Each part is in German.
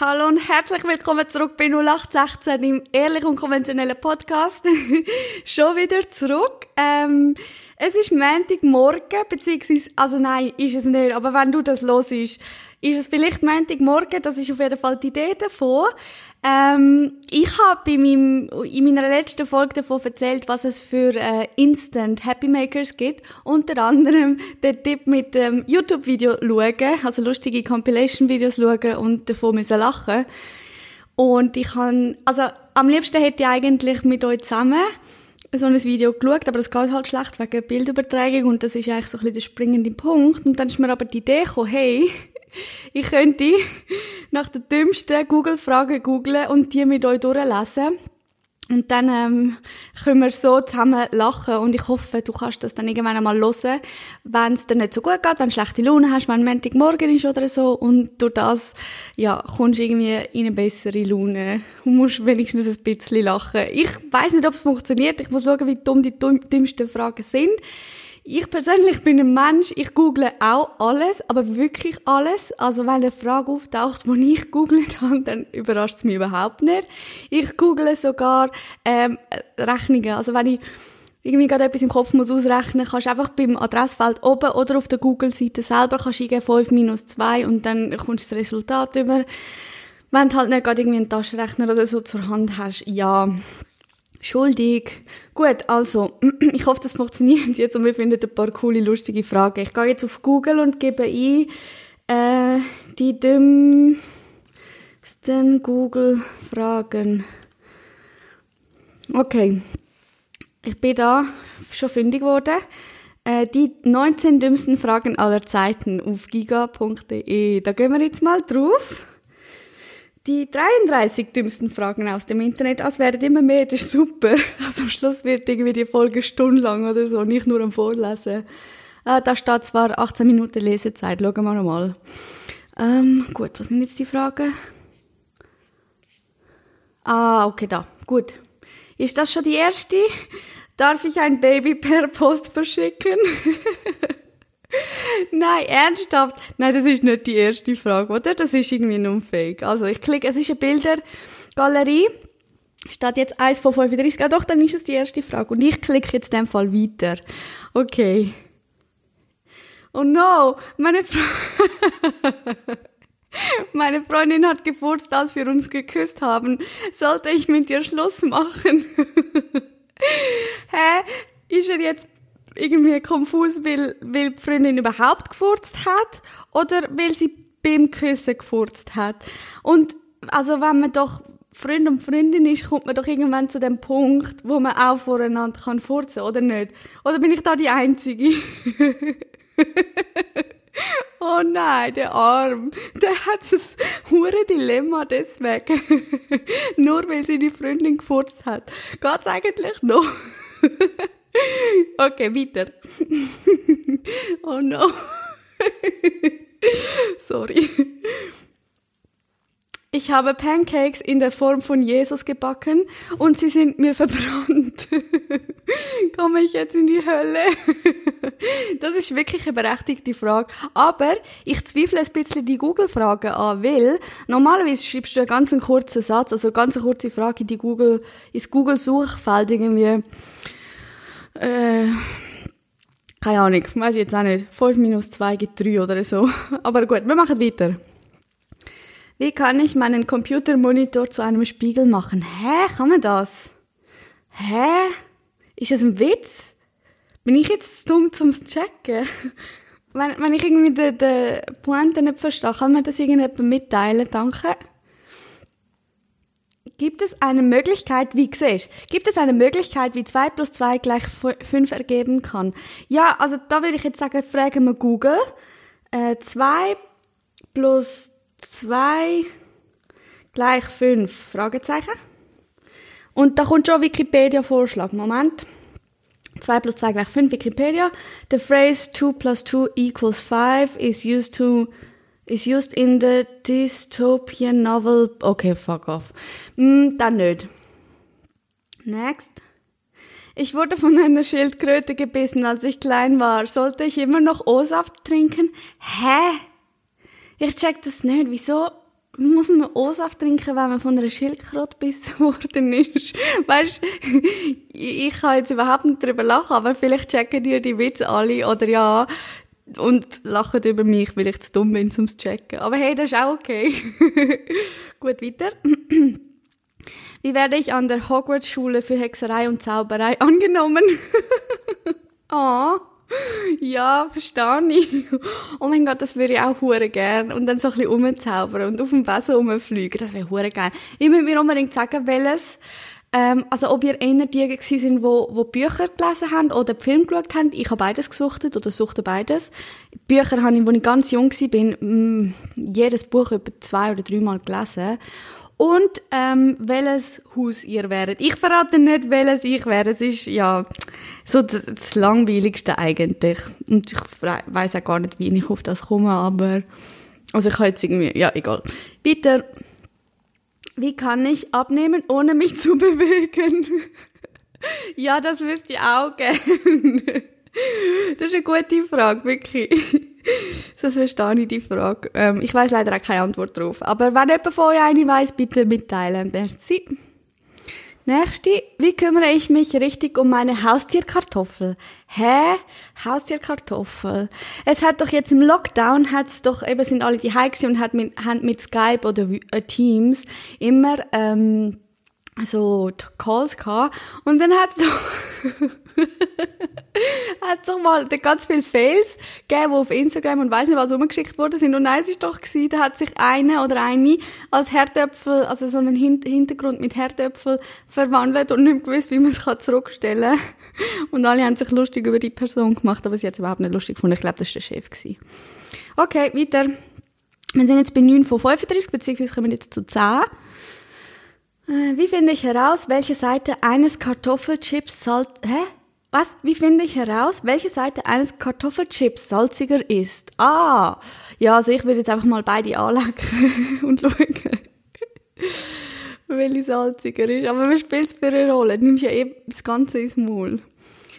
Hallo und herzlich willkommen zurück bei 0816 im ehrlich und konventionellen Podcast. Schon wieder zurück. Ähm, es ist Montagmorgen, beziehungsweise, also nein, ist es nicht, aber wenn du das los ist, ist es vielleicht Montagmorgen, das ist auf jeden Fall die Idee davon. Ähm, ich habe in meiner letzten Folge davon erzählt, was es für äh, Instant Happy Makers gibt. Unter anderem den Tipp mit dem YouTube-Video schauen, also lustige Compilation-Videos schauen und davon müssen lachen. Und ich kann, also am liebsten hätte ich eigentlich mit euch zusammen so ein Video geschaut, aber das geht halt schlecht wegen Bildübertragung und das ist eigentlich so ein bisschen der springende Punkt. Und dann ist mir aber die Idee gekommen, hey, ich könnte nach den dümmsten Google-Fragen googlen und die mit euch durchlesen. Und dann ähm, können wir so zusammen lachen und ich hoffe, du kannst das dann irgendwann einmal hören, wenn es dir nicht so gut geht, wenn du schlechte Laune hast, wenn Montagmorgen ist oder so und durch das ja, kommst du irgendwie in eine bessere Laune und musst wenigstens ein bisschen lachen. Ich weiß nicht, ob es funktioniert, ich muss schauen, wie dumm die dümmsten Fragen sind. Ich persönlich bin ein Mensch, ich google auch alles, aber wirklich alles. Also wenn eine Frage auftaucht, die ich googelt habe, dann überrascht es mich überhaupt nicht. Ich google sogar ähm, Rechnungen. Also wenn ich irgendwie gerade etwas im Kopf muss ausrechnen, kannst du einfach beim Adressfeld oben oder auf der Google-Seite selber kannst du 5 minus 2 und dann kommst du das Resultat über. Wenn du halt nicht gerade irgendwie einen Taschenrechner oder so zur Hand hast, ja, Schuldig. Gut, also, ich hoffe, das funktioniert jetzt und wir finden ein paar coole, lustige Fragen. Ich gehe jetzt auf Google und gebe ein, äh, die dümmsten Google-Fragen. Okay. Ich bin da schon fündig geworden. Äh, die 19 dümmsten Fragen aller Zeiten auf giga.de. Da gehen wir jetzt mal drauf. Die 33 dümmsten Fragen aus dem Internet, als werden immer mehr, das ist super. Also am Schluss wird irgendwie die Folge stundenlang oder so, nicht nur am Vorlesen. Äh, da steht zwar 18 Minuten Lesezeit, schauen wir mal. Ähm, gut, was sind jetzt die Fragen? Ah, okay, da. Gut. Ist das schon die erste? Darf ich ein Baby per Post verschicken? Nein, ernsthaft. Nein, das ist nicht die erste Frage, oder? Das ist irgendwie nur fake. Also ich klicke, es ist eine Bildergalerie. Steht jetzt 1 von 35. Ah doch, dann ist es die erste Frage. Und ich klicke jetzt in dem Fall weiter. Okay. Oh no, meine Fre Meine Freundin hat gefurzt, als wir uns geküsst haben. Sollte ich mit ihr Schluss machen? Hä? Ist er jetzt irgendwie konfus, weil, weil die Freundin überhaupt gefurzt hat oder weil sie beim Küssen gefurzt hat. Und also wenn man doch Freund und Freundin ist, kommt man doch irgendwann zu dem Punkt, wo man auch voreinander kann furzen, oder nicht? Oder bin ich da die Einzige? oh nein, der Arm, der hat das hure Dilemma deswegen. Nur weil sie die Freundin gefurzt hat. Geht's eigentlich noch? Okay, weiter. oh no. Sorry. Ich habe Pancakes in der Form von Jesus gebacken und sie sind mir verbrannt. Komme ich jetzt in die Hölle? das ist wirklich eine berechtigte Frage. Aber ich zweifle ein bisschen die Google-Frage an, weil normalerweise schreibst du einen ganz kurzen Satz, also eine ganz kurze Frage in die Google, ins Google-Suchfeld irgendwie äh, keine Ahnung, weiß ich jetzt auch nicht. 5 minus 2 gibt 3 oder so. Aber gut, wir machen weiter. Wie kann ich meinen Computermonitor zu einem Spiegel machen? Hä? Kann man das? Hä? Ist das ein Witz? Bin ich jetzt dumm zum Checken? wenn, wenn ich irgendwie den, den Pointe nicht verstehe, kann man das irgendjemandem mitteilen? Danke gibt es eine Möglichkeit, wie siehst gibt es eine Möglichkeit, wie 2 plus 2 gleich 5 ergeben kann? Ja, also da würde ich jetzt sagen, fragen wir Google. Äh, 2 plus 2 gleich 5, Fragezeichen. Und da kommt schon Wikipedia-Vorschlag. Moment. 2 plus 2 gleich 5, Wikipedia. The phrase 2 plus 2 equals 5 is used to is used in the dystopian novel. Okay, fuck off. Mm, dann nicht. Next. Ich wurde von einer Schildkröte gebissen, als ich klein war. Sollte ich immer noch O-Saft trinken? Hä? Ich check das nicht. Wieso? muss man O-Saft trinken, wenn man von einer Schildkröte gebissen worden ist? Weißt ich, kann jetzt überhaupt nicht darüber lachen, aber vielleicht checken dir die Witze alle oder ja, und lachen über mich, weil ich zu dumm bin, um zu checken. Aber hey, das ist auch okay. Gut, weiter. Wie werde ich an der Hogwarts-Schule für Hexerei und Zauberei angenommen? oh. Ja, verstehe ich. Oh mein Gott, das würde ich auch hure gern. Und dann so ein bisschen rumzaubern und auf dem Besen rumfliegen. Das wäre hure geil. Ich würde mir unbedingt sagen, welches, ähm, also ob ihr eher die gewesen sind, wo, wo Bücher gelesen haben oder Film geschaut haben. Ich habe beides gesuchtet oder suchte beides. Bücher habe ich, als ich ganz jung war, mm, jedes Buch etwa zwei oder dreimal gelesen. Und ähm, welches Haus ihr wäret. Ich verrate nicht, welches ich wäre. Es ist ja so das, das langweiligste eigentlich. Und ich weiß auch gar nicht, wie ich auf das komme, aber also ich habe jetzt irgendwie, ja, egal. Bitte, wie kann ich abnehmen, ohne mich zu bewegen? ja, das wüsste ich auch gerne. das ist eine gute Frage, wirklich. Das verstehe ich, die Frage. Ähm, ich weiß leider auch keine Antwort darauf. Aber wenn jemand von euch eine weiss, bitte mitteilen. Merci. Nächste. Wie kümmere ich mich richtig um meine Haustierkartoffel? Hä? Haustierkartoffel? Es hat doch jetzt im Lockdown, hat's doch, eben sind alle die Hikes und hat mit, haben mit Skype oder äh, Teams immer, ähm, so Calls gehabt. Und dann hat's doch, hat doch mal ganz viele Fails gegeben, die auf Instagram und weiß nicht was umgeschickt worden sind. Und eins ist doch gewesen, da hat sich eine oder eine als Herdöpfel, also so einen Hintergrund mit Herdöpfel verwandelt und nicht gewusst, wie man es zurückstellen kann. Und alle haben sich lustig über die Person gemacht, aber sie hat es überhaupt nicht lustig gefunden. Ich glaube, das war der Chef. Gewesen. Okay, weiter. Wir sind jetzt bei 9 von 35, beziehungsweise kommen jetzt zu 10. Äh, wie finde ich heraus, welche Seite eines Kartoffelchips soll... Hä? Was? Wie finde ich heraus, welche Seite eines Kartoffelchips salziger ist? Ah, ja, also ich würde jetzt einfach mal beide anlecken und schauen, welche salziger ist. Aber was spielt es für eine Rolle? Du nimmst ja eh das Ganze ins Maul.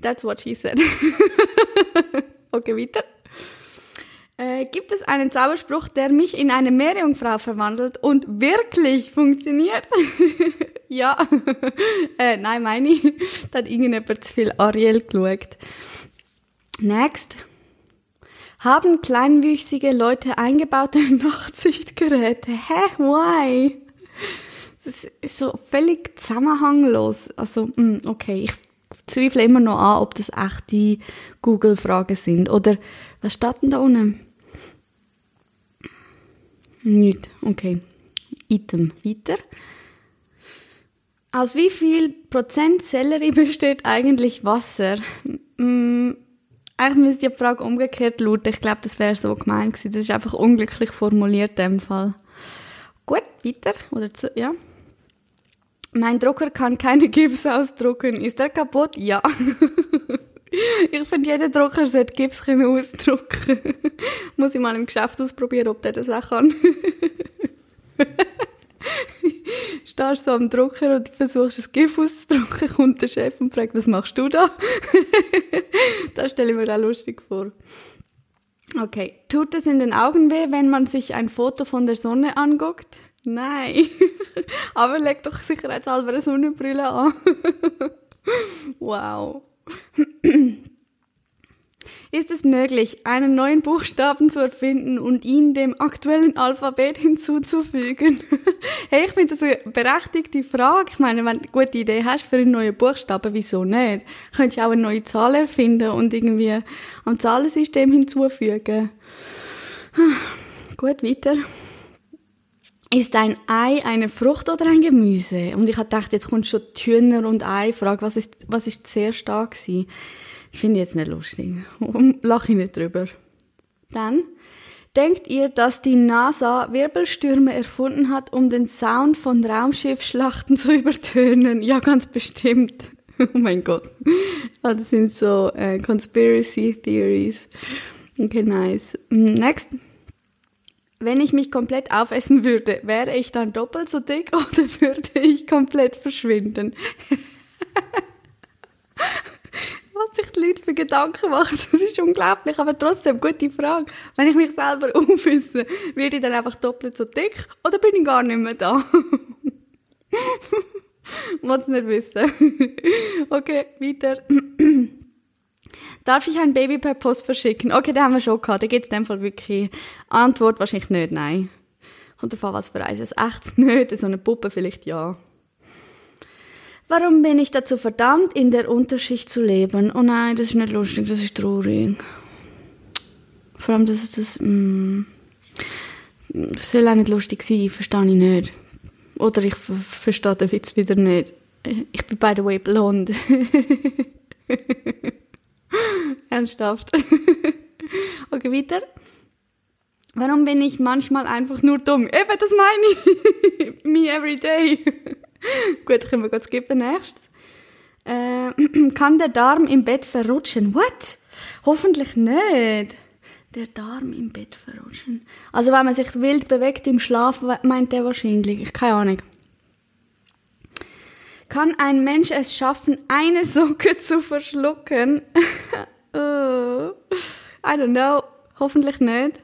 That's what she said. okay, weiter. Äh, gibt es einen Zauberspruch, der mich in eine Meerjungfrau verwandelt und wirklich funktioniert? ja. äh, nein, meine ich. Da hat irgendjemand zu viel Ariel geschaut. Next. Haben kleinwüchsige Leute eingebaute Nachtsichtgeräte? Hä? Why? Das ist so völlig zusammenhanglos. Also, hm, okay, ich zweifle immer noch an, ob das echte Google-Fragen sind. Oder was steht denn da unten? Nicht. Okay. Item. Weiter. Aus wie viel Prozent Sellerie besteht eigentlich Wasser? Hm, eigentlich müsste die Frage umgekehrt lauten. Ich glaube, das wäre so gemeint gewesen. Das ist einfach unglücklich formuliert in dem Fall. Gut, weiter. Oder zu, ja. Mein Drucker kann keine GIFs ausdrucken. Ist er kaputt? Ja. ich finde, jeder Drucker sollte können ausdrucken. Muss ich mal im Geschäft ausprobieren, ob der das auch kann. Stehst so am Drucker und versuchst ein GIF auszudrucken, kommt der Chef und fragt, was machst du da? das stelle ich mir auch lustig vor. Okay, tut es in den Augen weh, wenn man sich ein Foto von der Sonne anguckt? Nein. Aber leg doch sicherheitshalber eine Sonnenbrille an. wow. Ist es möglich, einen neuen Buchstaben zu erfinden und ihn dem aktuellen Alphabet hinzuzufügen? hey, ich finde das eine berechtigte Frage. Ich meine, wenn du eine gute Idee hast für einen neuen Buchstaben, wieso nicht? Könntest du auch eine neue Zahl erfinden und irgendwie am Zahlensystem hinzufügen. Gut, weiter. Ist ein Ei eine Frucht oder ein Gemüse? Und ich habe gedacht, jetzt kommt schon Hühner und Ei. Frage, was ist, was ist sehr stark gewesen? Finde ich jetzt nicht lustig. Lache ich nicht drüber. Dann, denkt ihr, dass die NASA Wirbelstürme erfunden hat, um den Sound von Raumschiffschlachten zu übertönen? Ja, ganz bestimmt. Oh mein Gott. Ah, das sind so äh, Conspiracy Theories. Okay, nice. Mm, next. Wenn ich mich komplett aufessen würde, wäre ich dann doppelt so dick oder würde ich komplett verschwinden? Was? Ich die Leute für Gedanken machen, das ist unglaublich, aber trotzdem, gute Frage. Wenn ich mich selber aufwisse, werde ich dann einfach doppelt so dick oder bin ich gar nicht mehr da? Muss nicht wissen. okay, weiter. Darf ich ein Baby per Post verschicken? Okay, den haben wir schon gehabt. Da gibt es dem Fall wirklich Antwort wahrscheinlich nicht, nein. Kommt davon, was für eins. Echt nicht, so eine Puppe vielleicht ja. Warum bin ich dazu verdammt, in der Unterschicht zu leben? Oh nein, das ist nicht lustig, das ist traurig. Vor allem, dass das, mm, das soll auch nicht lustig sein, verstehe ich nicht. Oder ich verstehe den Witz wieder nicht. Ich bin by the way blond. Ernsthaft. okay, weiter. Warum bin ich manchmal einfach nur dumm? Eben, das meine ich. Me every day. Gut, können wir kurz skippen. Nächstes. Äh, kann der Darm im Bett verrutschen? What? Hoffentlich nicht. Der Darm im Bett verrutschen. Also wenn man sich wild bewegt im Schlaf, meint der wahrscheinlich. Ich keine Ahnung. Kann ein Mensch es schaffen, eine Socke zu verschlucken? oh, I don't know. Hoffentlich nicht.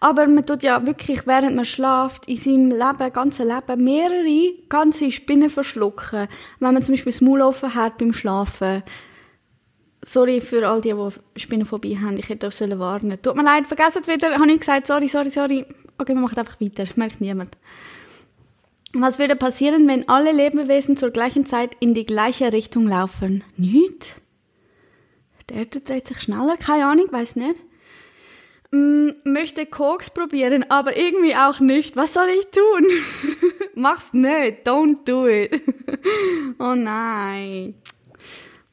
Aber man tut ja wirklich, während man schlaft, in seinem Leben, ganzen Leben, mehrere ganze Spinnen verschlucken. Wenn man zum Beispiel das Maul offen hat beim Schlafen. Sorry für all die, die Spinnenphobie haben. Ich hätte auch sollen warnen. Tut mir leid, vergessen wieder. Habe ich gesagt, sorry, sorry, sorry. Okay, wir machen einfach weiter. Merkt niemand. Was würde passieren, wenn alle Lebewesen zur gleichen Zeit in die gleiche Richtung laufen? Nicht? Der Erde dreht sich schneller, keine Ahnung, weiß nicht. Mm, möchte Koks probieren, aber irgendwie auch nicht. Was soll ich tun? Mach's nicht. Don't do it. oh nein.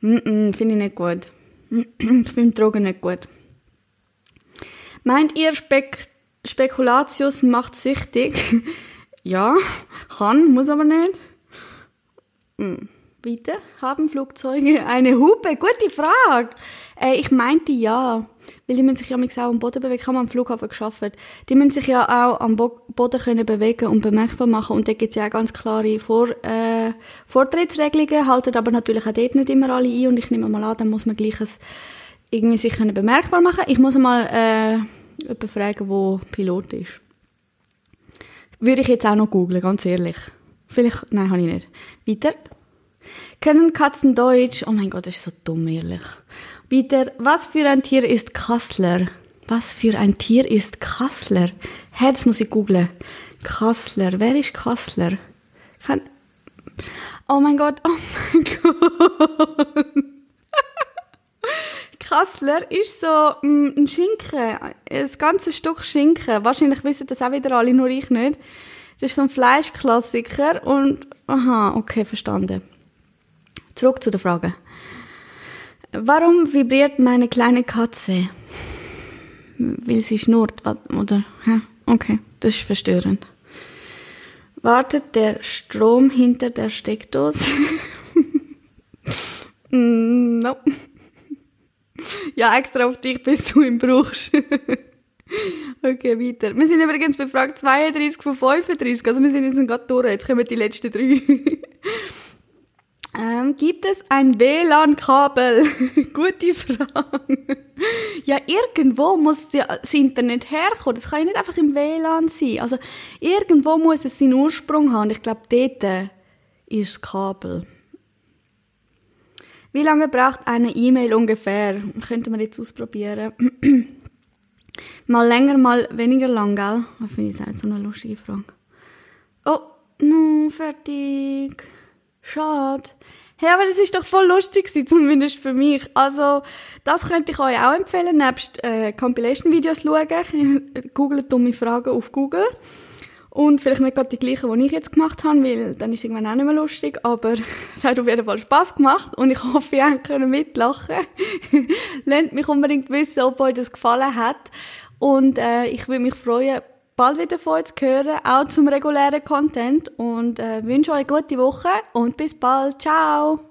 Mm -mm, Finde ich nicht gut. ich finde Drogen nicht gut. Meint ihr, Spek Spekulatius macht süchtig? ja, kann, muss aber nicht. Mm. Weiter. Haben Flugzeuge eine Hupe? Gute Frage. Äh, ich meinte ja. Weil die müssen sich ja auch am Boden bewegen. Ich habe am Flughafen geschafft. Die müssen sich ja auch am Bo Boden können bewegen und bemerkbar machen. Und da gibt es ja auch ganz klare Vor äh, Vortrittsregelungen. Halten aber natürlich auch dort nicht immer alle ein. Und ich nehme mal an, dann muss man gleich es irgendwie sich können bemerkbar machen. Ich muss mal äh, jemanden fragen, wo Pilot ist. Würde ich jetzt auch noch googlen, ganz ehrlich. Vielleicht, nein, habe ich nicht. Weiter. Können Katzen Deutsch? Oh mein Gott, das ist so dumm, ehrlich. Wieder, was für ein Tier ist Kassler? Was für ein Tier ist Kassler? Hä, das muss ich googlen. Kassler, wer ist Kassler? Kann... Oh mein Gott, oh mein Gott. Kassler ist so mm, ein Schinken, ein ganzes Stück Schinken. Wahrscheinlich wissen das auch wieder alle, nur ich nicht. Das ist so ein Fleischklassiker und, aha, okay, verstanden. Zurück zu der Frage. Warum vibriert meine kleine Katze? Will sie schnurrt, oder? Okay, das ist verstörend. Wartet der Strom hinter der Steckdose? Mm, no. Ja, extra auf dich, bis du ihn brauchst. okay, weiter. Wir sind übrigens bei Frage 32 von 35, also wir sind jetzt gerade durch. Jetzt kommen die letzten drei. Ähm, gibt es ein WLAN-Kabel? Gute Frage. ja, irgendwo muss das Internet herkommen. Das kann ja nicht einfach im WLAN sein. Also, irgendwo muss es seinen Ursprung haben. Ich glaube, dort ist das Kabel. Wie lange braucht eine E-Mail ungefähr? Könnte man jetzt ausprobieren. mal länger, mal weniger lang, gell? Das finde ich jetzt so eine lustige Frage. Oh, no, fertig. Schade. Hey, aber das ist doch voll lustig zumindest für mich. Also, das könnte ich euch auch empfehlen, nebst äh, Compilation-Videos schauen. Googelt dumme Fragen auf Google. Und vielleicht nicht gerade die gleichen, die ich jetzt gemacht habe, weil dann ist es irgendwann auch nicht mehr lustig. Aber es hat auf jeden Fall Spass gemacht und ich hoffe, ihr könnt mitlachen. Lernt mich unbedingt wissen, ob euch das gefallen hat. Und äh, ich würde mich freuen, bald wieder von euch zu hören, auch zum regulären Content. Und äh, wünsche euch eine gute Woche und bis bald. Ciao!